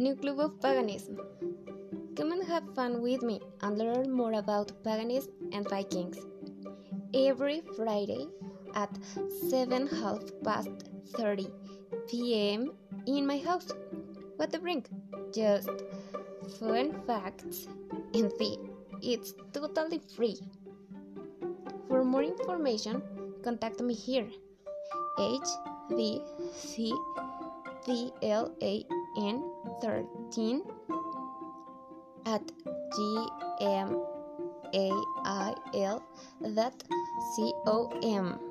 New Club of Paganism. Come and have fun with me and learn more about paganism and Vikings. Every Friday at 7 half past 30 p.m. in my house. What to bring? Just fun facts and the it's totally free. For more information, contact me here. H V C D L A N 13 at gmail dot com.